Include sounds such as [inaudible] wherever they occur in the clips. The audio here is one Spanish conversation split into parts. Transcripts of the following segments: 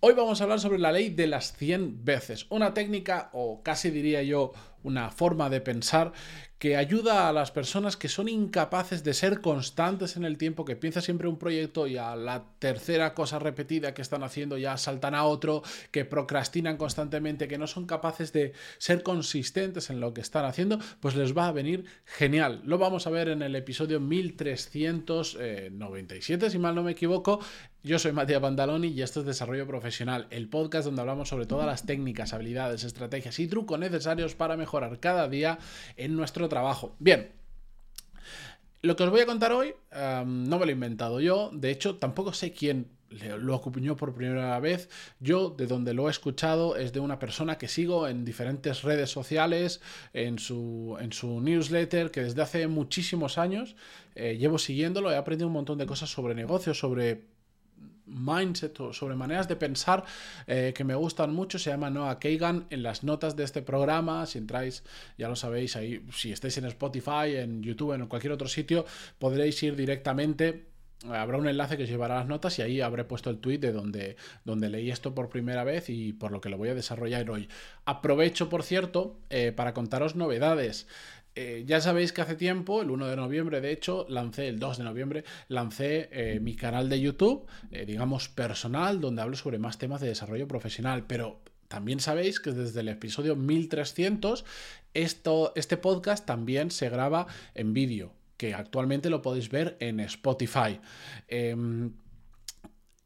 Hoy vamos a hablar sobre la ley de las 100 veces, una técnica o casi diría yo una forma de pensar que ayuda a las personas que son incapaces de ser constantes en el tiempo, que piensa siempre un proyecto y a la tercera cosa repetida que están haciendo ya saltan a otro, que procrastinan constantemente, que no son capaces de ser consistentes en lo que están haciendo, pues les va a venir genial. Lo vamos a ver en el episodio 1397, si mal no me equivoco. Yo soy Matías Pantaloni y esto es Desarrollo Profesional, el podcast donde hablamos sobre todas las técnicas, habilidades, estrategias y trucos necesarios para mejorar cada día en nuestro trabajo. Bien, lo que os voy a contar hoy no me lo he inventado yo, de hecho tampoco sé quién lo acuñó por primera vez. Yo, de donde lo he escuchado, es de una persona que sigo en diferentes redes sociales, en su, en su newsletter, que desde hace muchísimos años eh, llevo siguiéndolo. He aprendido un montón de cosas sobre negocios, sobre mindset o sobre maneras de pensar eh, que me gustan mucho. Se llama Noah Kagan en las notas de este programa. Si entráis, ya lo sabéis, ahí, si estáis en Spotify, en YouTube, en cualquier otro sitio, podréis ir directamente habrá un enlace que os llevará las notas y ahí habré puesto el tweet de donde, donde leí esto por primera vez y por lo que lo voy a desarrollar hoy. Aprovecho, por cierto, eh, para contaros novedades. Eh, ya sabéis que hace tiempo, el 1 de noviembre de hecho, lancé, el 2 de noviembre, lancé eh, mi canal de YouTube, digamos personal, donde hablo sobre más temas de desarrollo profesional, pero también sabéis que desde el episodio 1300 esto, este podcast también se graba en vídeo, que actualmente lo podéis ver en Spotify. Em,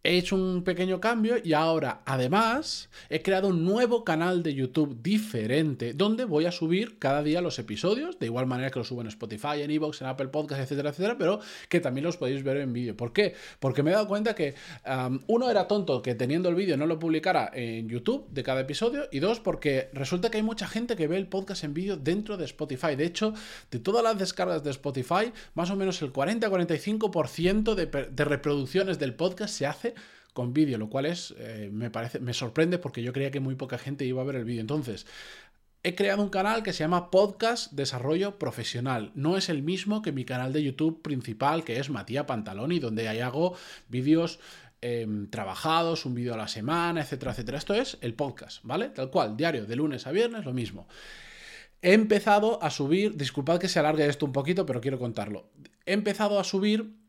He hecho un pequeño cambio y ahora, además, he creado un nuevo canal de YouTube diferente donde voy a subir cada día los episodios, de igual manera que los subo en Spotify, en Evox, en Apple Podcasts, etcétera, etcétera, pero que también los podéis ver en vídeo. ¿Por qué? Porque me he dado cuenta que uno era tonto que teniendo el vídeo no lo publicara en YouTube de cada episodio y dos, porque resulta que hay mucha gente que ve el podcast en vídeo dentro de Spotify. De hecho, de todas las descargas de Spotify, más o menos el 40-45% de, de reproducciones del podcast se hace con vídeo, lo cual es, eh, me parece, me sorprende porque yo creía que muy poca gente iba a ver el vídeo. Entonces, he creado un canal que se llama Podcast Desarrollo Profesional. No es el mismo que mi canal de YouTube principal, que es Matías Pantaloni, donde ahí hago vídeos em, trabajados, un vídeo a la semana, etcétera, etcétera. Esto es el podcast, ¿vale? Tal cual, diario, de lunes a viernes, lo mismo. He empezado a subir, disculpad que se alargue esto un poquito, pero quiero contarlo. He empezado a subir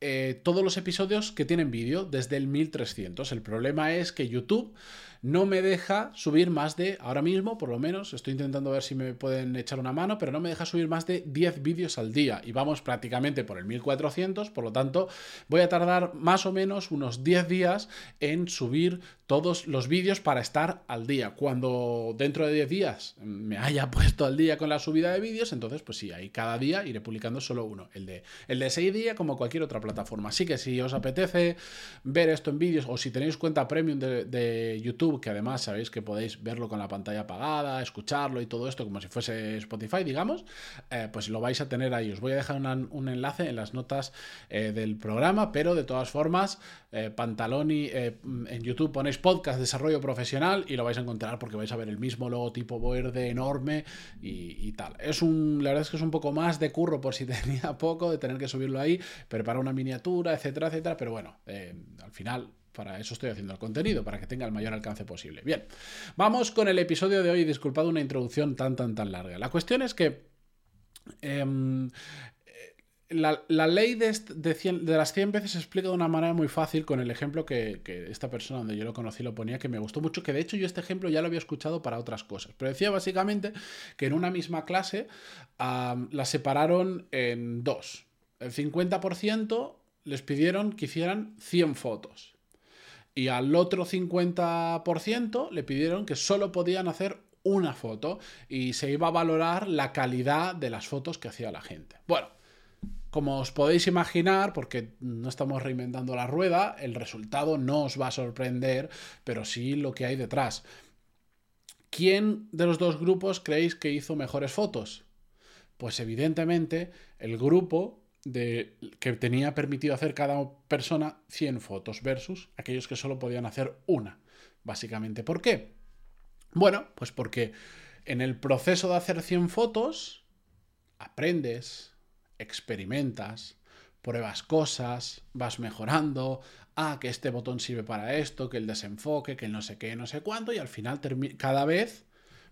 eh, todos los episodios que tienen vídeo desde el 1300. El problema es que YouTube no me deja subir más de, ahora mismo por lo menos, estoy intentando ver si me pueden echar una mano, pero no me deja subir más de 10 vídeos al día y vamos prácticamente por el 1400, por lo tanto voy a tardar más o menos unos 10 días en subir todos los vídeos para estar al día. Cuando dentro de 10 días me haya [laughs] puesto al día con la subida de vídeos, entonces pues sí, ahí cada día iré publicando solo uno, el de, el de 6 días como cualquier otra plataforma. Así que si os apetece ver esto en vídeos o si tenéis cuenta premium de YouTube, que además sabéis que podéis verlo con la pantalla apagada, escucharlo y todo esto como si fuese Spotify, digamos, eh, pues lo vais a tener ahí. Os voy a dejar un enlace en las notas eh, del programa, pero de todas formas, eh, Pantaloni en YouTube ponéis podcast desarrollo profesional y lo vais a encontrar porque vais a ver el mismo logotipo verde enorme y, tal. Es un, la verdad es que es un poco más de curro por si [laughs] tenía poco de tener que subirlo ahí, preparar una miniatura, etcétera, etcétera, pero bueno, al final para eso estoy haciendo el contenido, para que tenga el mayor alcance posible. Bien, vamos con el episodio de hoy. Disculpad una introducción tan, tan, tan larga. La cuestión es que em, la, ley de, de, las 100 veces se explica de una manera muy fácil con el ejemplo que, esta persona donde yo lo conocí lo ponía, que me gustó mucho, que de hecho yo este ejemplo ya lo había escuchado para otras cosas. Pero decía básicamente que en una misma clase la separaron en dos. El 50% les pidieron que hicieran 100 fotos y al otro 50% le pidieron que solo podían hacer una foto y se iba a valorar la calidad de las fotos que hacía la gente. Bueno, como os podéis imaginar, porque no estamos reinventando la rueda, el resultado no os va a sorprender, pero sí lo que hay detrás. ¿Quién de los dos grupos creéis que hizo mejores fotos? Pues evidentemente el grupo de, que tenía permitido hacer cada persona 100 fotos versus aquellos que solo podían hacer una, básicamente. ¿Por qué? Bueno, pues porque en el proceso de hacer 100 fotos aprendes, experimentas, pruebas cosas, vas mejorando, ah, que este botón sirve para esto, que el desenfoque, que el no sé qué, no sé cuánto, y al final cada vez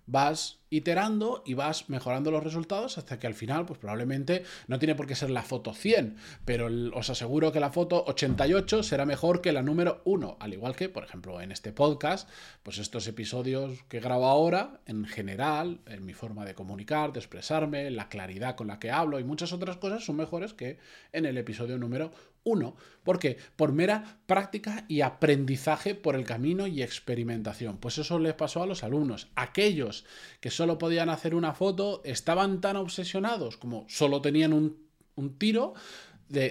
vas iterando y vas mejorando los resultados hasta que al final, pues probablemente no tiene por qué ser la foto 100, pero os aseguro que la foto 88 será mejor que la número 1, al igual que, por ejemplo, en este podcast, pues estos episodios que grabo ahora, en general, en mi forma de comunicar, de expresarme, la claridad con la que hablo y muchas otras cosas son mejores que en el episodio número uno. ¿Por qué? Por mera práctica y aprendizaje por el camino y experimentación. Pues eso les pasó a los alumnos. Aquellos que solo podían hacer una foto estaban tan obsesionados como solo tenían un, tiro de,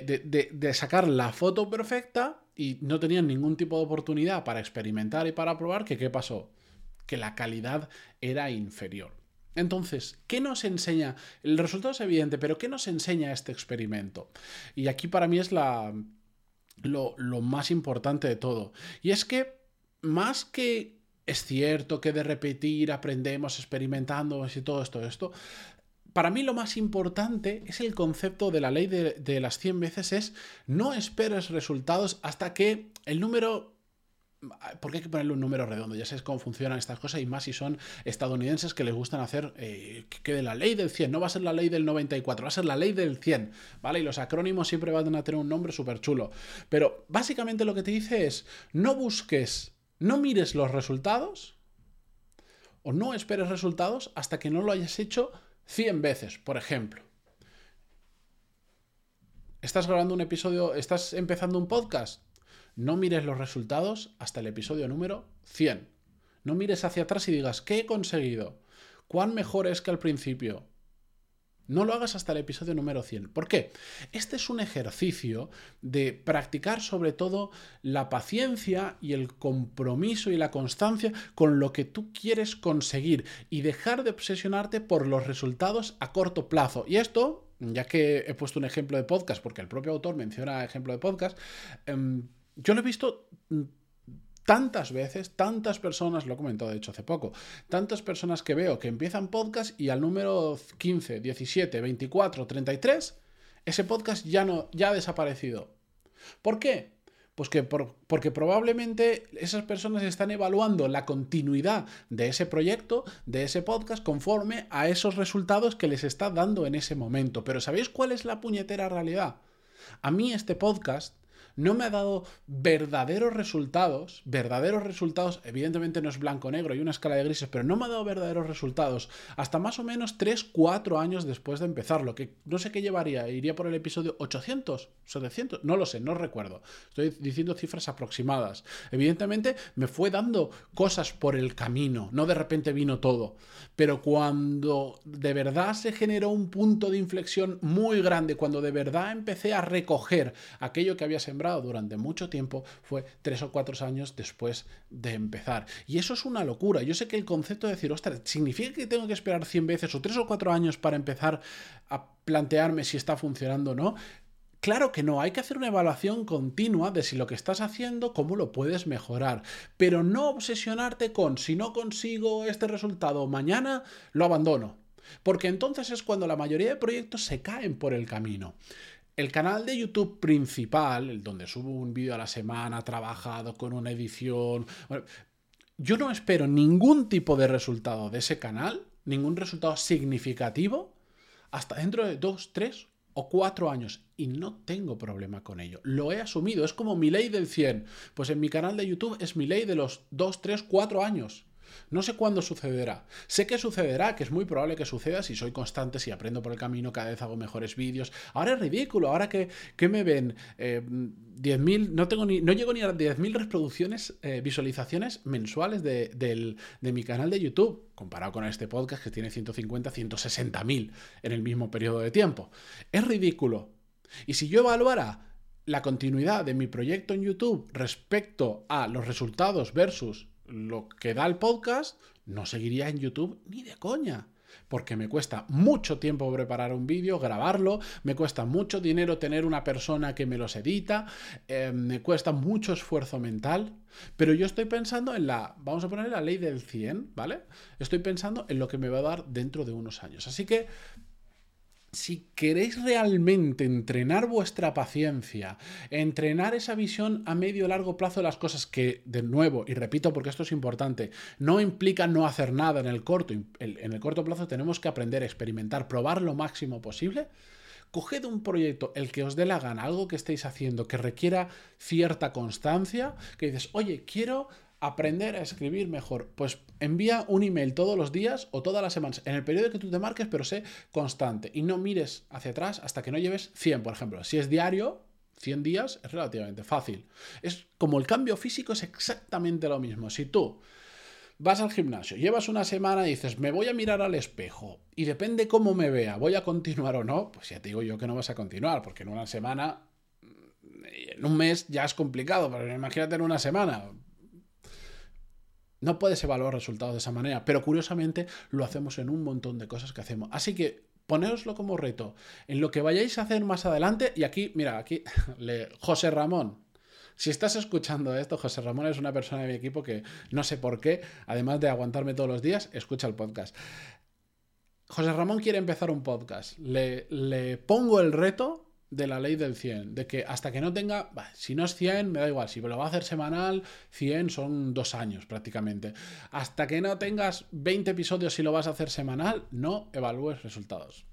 de sacar la foto perfecta y no tenían ningún tipo de oportunidad para experimentar y para probar que qué pasó. Que la calidad era inferior. Entonces, ¿qué nos enseña? El resultado es evidente, pero ¿qué nos enseña este experimento? Y aquí para mí es la, lo, más importante de todo. Y es que más que es cierto que de repetir aprendemos experimentando y todo esto, esto, para mí lo más importante es el concepto de la ley de, de las 100 veces, es no esperes resultados hasta que el número porque hay que ponerle un número redondo, ya sabes cómo funcionan estas cosas y más si son estadounidenses que les gustan hacer eh, que de la ley del 100, no va a ser la ley del 94, va a ser la ley del 100, ¿vale? Y los acrónimos siempre van a tener un nombre súper chulo. Pero básicamente lo que te dice es, no busques, no mires los resultados o no esperes resultados hasta que no lo hayas hecho 100 veces, por ejemplo. Estás grabando un episodio, estás empezando un podcast, no mires los resultados hasta el episodio número 100. No mires hacia atrás y digas, ¿qué he conseguido? ¿Cuán mejor es que al principio? No lo hagas hasta el episodio número 100. ¿Por qué? Este es un ejercicio de practicar sobre todo la paciencia y el compromiso y la constancia con lo que tú quieres conseguir y dejar de obsesionarte por los resultados a corto plazo. Y esto, ya que he puesto un ejemplo de podcast, porque el propio autor menciona ejemplo de podcast, em, yo lo he visto mm, tantas veces, tantas personas, lo he comentado de hecho hace poco, tantas personas que veo que empiezan podcast y al número 15, 17, 24, 33, ese podcast ya no ya ha desaparecido. ¿Por qué? Pues que porque probablemente esas personas están evaluando la continuidad de ese proyecto, de ese podcast, conforme a esos resultados que les está dando en ese momento. Pero ¿sabéis cuál es la puñetera realidad? A mí este podcast no me ha dado verdaderos resultados, verdaderos resultados, evidentemente no es blanco-negro, hay una escala de grises, pero no me ha dado verdaderos resultados hasta más o menos 3, 4 años después de empezarlo, que no sé qué llevaría, iría por el episodio 800, 700, no lo sé, no recuerdo, estoy diciendo cifras aproximadas. Evidentemente me fue dando cosas por el camino, no de repente vino todo, pero cuando de verdad se generó un punto de inflexión muy grande, cuando de verdad empecé a recoger aquello que había sembrado, durante mucho tiempo fue tres o cuatro años después de empezar. Y eso es una locura. Yo sé que el concepto de decir, ostras, ¿significa que tengo que esperar 100 veces o tres o cuatro años para empezar a plantearme si está funcionando o no? Claro que no, hay que hacer una evaluación continua de si lo que estás haciendo, cómo lo puedes mejorar, pero no obsesionarte con si no consigo este resultado mañana, lo abandono. Porque entonces es cuando la mayoría de proyectos se caen por el camino. El canal de YouTube principal, el donde subo un vídeo a la semana, trabajado con una edición. yo no espero ningún tipo de resultado de ese canal, ningún resultado significativo, hasta dentro de dos, tres o cuatro años. Y no tengo problema con ello. Lo he asumido. Es como mi ley del 100. Pues en mi canal de YouTube es mi ley de los dos, tres, cuatro años. No sé cuándo sucederá. Sé que sucederá, que es muy probable que suceda si soy constante, si aprendo por el camino, cada vez hago mejores vídeos. Ahora es ridículo, ahora que, me ven eh, 10.000, no, tengo ni, no llego ni a 10.000 reproducciones, eh, visualizaciones mensuales de, de mi canal de YouTube, comparado con este podcast que tiene 150, 160.000 en el mismo periodo de tiempo. Es ridículo. Y si yo evaluara la continuidad de mi proyecto en YouTube respecto a los resultados versus lo que da el podcast, no seguiría en YouTube ni de coña. Porque me cuesta mucho tiempo preparar un vídeo, grabarlo, me cuesta mucho dinero tener una persona que me los edita, eh, me cuesta mucho esfuerzo mental, pero yo estoy pensando en la, vamos a poner la ley del 100, ¿vale? Estoy pensando en lo que me va a dar dentro de unos años. Así que si queréis realmente entrenar vuestra paciencia, entrenar esa visión a medio y largo plazo de las cosas que, de nuevo, y repito porque esto es importante, no implica no hacer nada en el corto, en el corto plazo tenemos que aprender experimentar, probar lo máximo posible, coged un proyecto, el que os dé la gana, algo que estéis haciendo que requiera cierta constancia, que dices, oye, quiero aprender a escribir mejor. Pues envía un email todos los días o todas las semanas, en el periodo que tú te marques, pero sé constante. Y no mires hacia atrás hasta que no lleves 100, por ejemplo. Si es diario, 100 días es relativamente fácil. Es como el cambio físico es exactamente lo mismo. Si tú vas al gimnasio, llevas una semana y dices, me voy a mirar al espejo y depende cómo me vea, voy a continuar o no, pues ya te digo yo que no vas a continuar, porque en una semana, en un mes ya es complicado, pero imagínate en una semana, no puedes evaluar resultados de esa manera, pero curiosamente lo hacemos en un montón de cosas que hacemos. Así que ponéoslo como reto en lo que vayáis a hacer más adelante. Y aquí, mira, aquí, [laughs] le, José Ramón. Si estás escuchando esto, José Ramón es una persona de mi equipo que no sé por qué, además de aguantarme todos los días, escucha el podcast. José Ramón quiere empezar un podcast. Le, le pongo el reto de la ley del 100, de que hasta que no tenga, si no es 100, me da igual, si lo va a hacer semanal, 100 son dos años prácticamente. Hasta que no tengas 20 episodios y lo vas a hacer semanal, no evalúes resultados.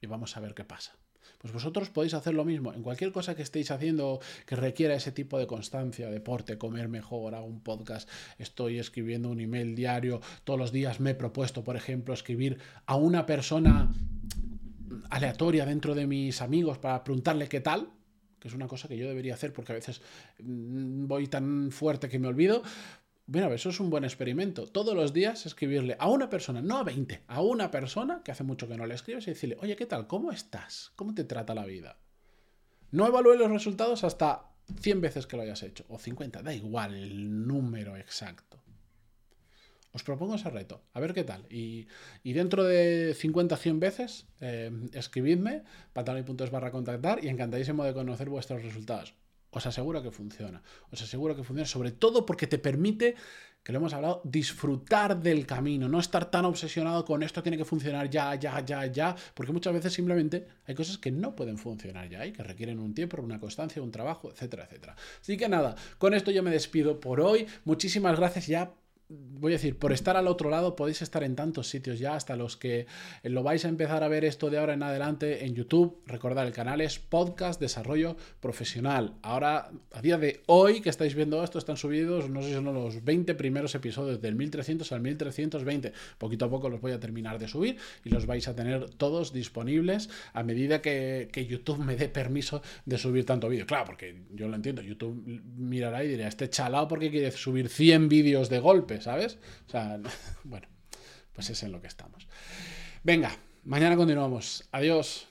Y vamos a ver qué pasa. Pues vosotros podéis hacer lo mismo. En cualquier cosa que estéis haciendo que requiera ese tipo de constancia, deporte, comer mejor, hago un podcast, estoy escribiendo un email diario, todos los días me he propuesto, por ejemplo, escribir a una persona aleatoria dentro de mis amigos para preguntarle qué tal, que es una cosa que yo debería hacer porque a veces mm, voy tan fuerte que me olvido. Bueno, eso es un buen experimento. Todos los días escribirle a una persona, no a 20, a una persona que hace mucho que no le escribes y decirle, oye, ¿qué tal? ¿Cómo estás? ¿Cómo te trata la vida? No evalúe los resultados hasta 100 veces que lo hayas hecho, o 50, da igual el número exacto. Os propongo ese reto, a ver qué tal. Y, dentro de 50 100 veces, eh, escribidme, pantaloni.es barra contactar y encantadísimo de conocer vuestros resultados. Os aseguro que funciona. Os aseguro que funciona, sobre todo porque te permite, que lo hemos hablado, disfrutar del camino, no estar tan obsesionado con esto tiene que funcionar ya, ya, ya, ya, porque muchas veces simplemente hay cosas que no pueden funcionar ya y que requieren un tiempo, una constancia, un trabajo, etcétera, etcétera. Así que nada, con esto yo me despido por hoy. Muchísimas gracias ya voy a decir, por estar al otro lado podéis estar en tantos sitios ya, hasta los que lo vais a empezar a ver esto de ahora en adelante en YouTube. Recordad, el canal es Podcast Desarrollo Profesional. Ahora, a día de hoy que estáis viendo esto, están subidos, no sé si son los 20 primeros episodios del 1300 al 1320. Poquito a poco los voy a terminar de subir y los vais a tener todos disponibles a medida que, que YouTube me dé permiso de subir tanto vídeo. Claro, porque yo lo entiendo, YouTube mirará y dirá, este chalao porque quiere subir 100 vídeos de ¿sabes? O sea, [laughs] bueno, pues es en lo que estamos. Venga, mañana continuamos. Adiós.